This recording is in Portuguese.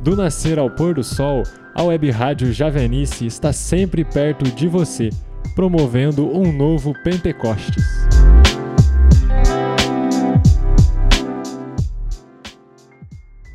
Do nascer ao pôr do sol, a Web Rádio Javenice está sempre perto de você, promovendo um novo Pentecostes.